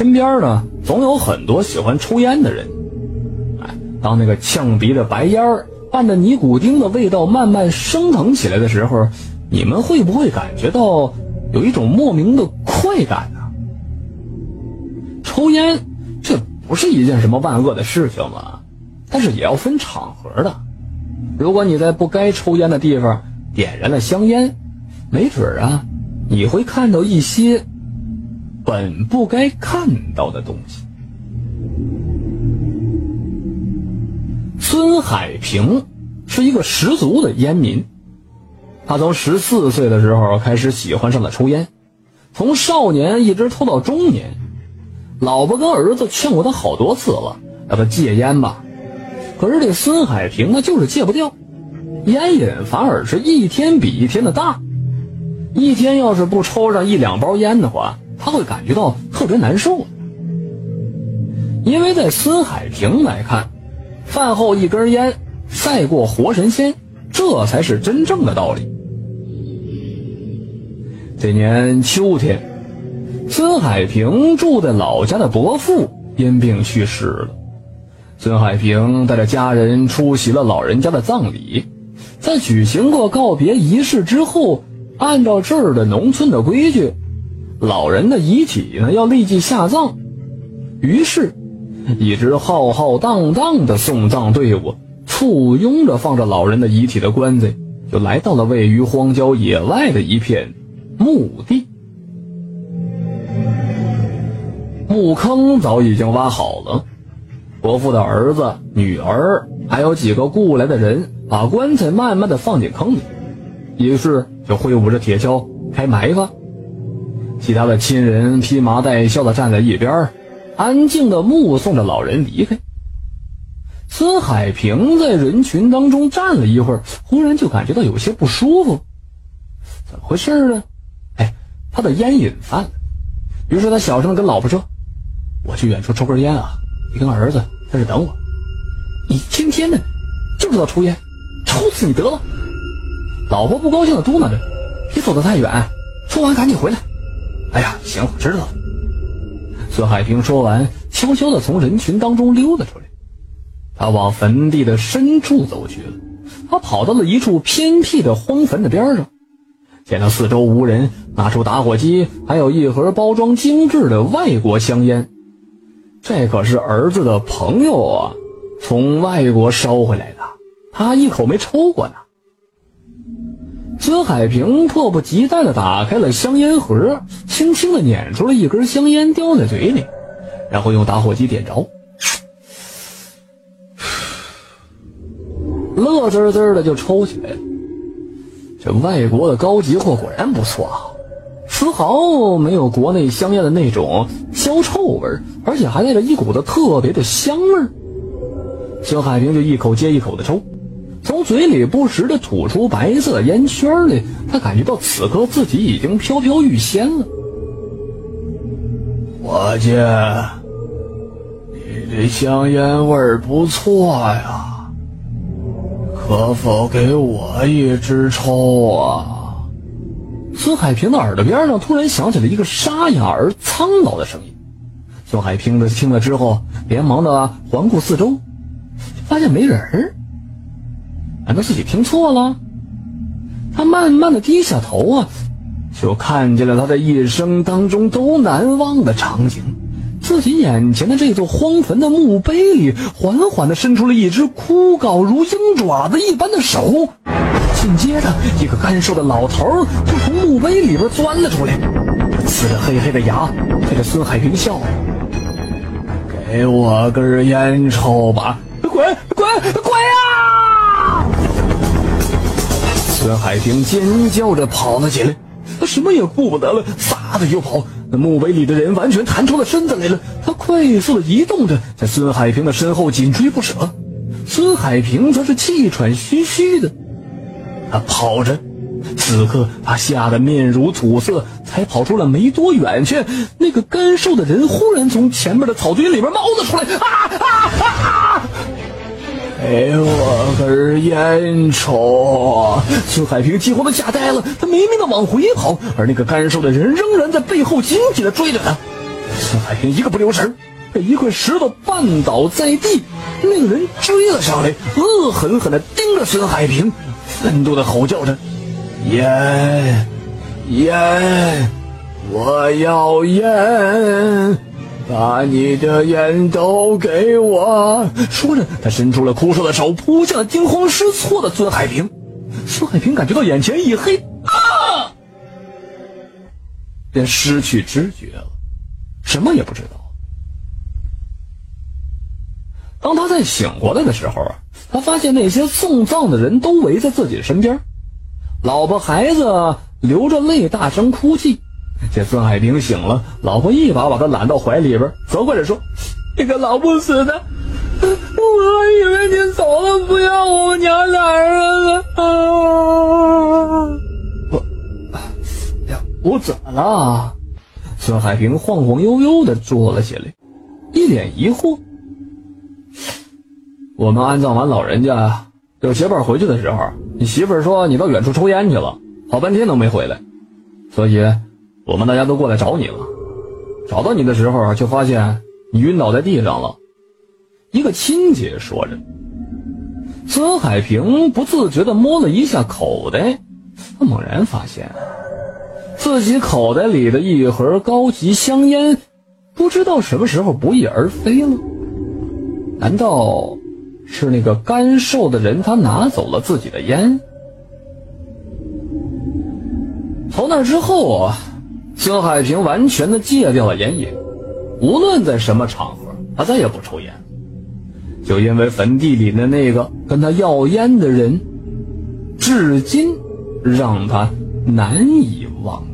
身边呢总有很多喜欢抽烟的人。哎，当那个呛鼻的白烟儿伴着尼古丁的味道慢慢升腾起来的时候，你们会不会感觉到有一种莫名的快感呢？抽烟这不是一件什么万恶的事情嘛？但是也要分场合的。如果你在不该抽烟的地方点燃了香烟，没准啊，你会看到一些本不该看到的东西。孙海平是一个十足的烟民，他从十四岁的时候开始喜欢上了抽烟，从少年一直抽到中年。老婆跟儿子劝过他好多次了，让他戒烟吧。可是这孙海平他就是戒不掉，烟瘾反而是一天比一天的大。一天要是不抽上一两包烟的话，他会感觉到特别难受。因为在孙海平来看，饭后一根烟赛过活神仙，这才是真正的道理。这年秋天。孙海平住在老家的伯父因病去世了，孙海平带着家人出席了老人家的葬礼。在举行过告别仪式之后，按照这儿的农村的规矩，老人的遗体呢要立即下葬。于是，一支浩浩荡荡的送葬队伍簇拥着放着老人的遗体的棺材，就来到了位于荒郊野外的一片墓地。墓坑早已经挖好了，伯父的儿子、女儿还有几个雇来的人，把棺材慢慢的放进坑里，于是就挥舞着铁锹开埋吧。其他的亲人披麻戴孝的站在一边，安静的目送着老人离开。孙海平在人群当中站了一会儿，忽然就感觉到有些不舒服，怎么回事呢？哎，他的烟瘾犯了，于是他小声的跟老婆说。我去远处抽根烟啊！你跟儿子在这等我。你天天的就知道抽烟，抽死你得了！老婆不高兴的嘟囔着：“别走得太远，抽完赶紧回来。”哎呀，行，我知道了。孙海平说完，悄悄的从人群当中溜了出来。他往坟地的深处走去了。他跑到了一处偏僻的荒坟的边上，见到四周无人，拿出打火机，还有一盒包装精致的外国香烟。这可是儿子的朋友啊，从外国捎回来的，他一口没抽过呢。孙海平迫不及待地打开了香烟盒，轻轻地捻出了一根香烟，叼在嘴里，然后用打火机点着，乐滋滋的就抽起来了。这外国的高级货果然不错啊。丝毫没有国内香烟的那种焦臭味而且还带着一股子特别的香味儿。孙海平就一口接一口的抽，从嘴里不时的吐出白色烟圈来。他感觉到此刻自己已经飘飘欲仙了。伙计，你这香烟味儿不错呀，可否给我一支抽啊？孙海平的耳朵边上突然响起了一个沙哑而苍老的声音。孙海平的听了之后，连忙的环顾四周，发现没人儿。难道自己听错了？他慢慢的低下头啊，就看见了他的一生当中都难忘的场景：自己眼前的这座荒坟的墓碑里，缓缓的伸出了一只枯槁如鹰爪子一般的手。紧接着，一个干瘦的老头就从墓碑里边钻了出来，呲着黑黑的牙，对着孙海平笑：“给我根烟抽吧！”滚滚滚海平尖叫着跑了起来，他什么也顾不得了，撒腿就跑。那墓碑里的人完全弹出了身子来了，他快速的移动着，在孙海平的身后紧追不舍。孙海平则是气喘吁吁的。他跑着，此刻他吓得面如土色，才跑出了没多远去，那个干瘦的人忽然从前面的草堆里边冒了出来，啊啊啊！给我根烟抽！孙海平几乎都吓呆了，他没命的往回跑，而那个干瘦的人仍然在背后紧紧的追着他。孙海平一个不留神，被一块石头绊倒在地。那个人追了上来，恶狠狠地盯着孙海平，愤怒地吼叫着：“烟，烟，我要烟！把你的烟都给我！”说着，他伸出了枯瘦的手，扑向了惊慌失措的孙海平。孙海平感觉到眼前一黑，啊！便失去知觉了，什么也不知道。当他再醒过来的时候啊，他发现那些送葬的人都围在自己的身边，老婆孩子流着泪大声哭泣。这孙海平醒了，老婆一把把他揽到怀里边，责怪着说：“你个老不死的，我还以为你走了，不要我们娘俩人了啊！”我，我怎么了？孙海平晃晃悠悠的坐了起来，一脸疑惑。我们安葬完老人家，就结伴回去的时候，你媳妇儿说你到远处抽烟去了，好半天都没回来，所以我们大家都过来找你了。找到你的时候，就发现你晕倒在地上了。一个亲戚说着，孙海平不自觉地摸了一下口袋，他猛然发现自己口袋里的一盒高级香烟，不知道什么时候不翼而飞了。难道？是那个干瘦的人，他拿走了自己的烟。从那之后啊，孙海平完全的戒掉了烟瘾，无论在什么场合，他再也不抽烟。就因为坟地里的那个跟他要烟的人，至今让他难以忘。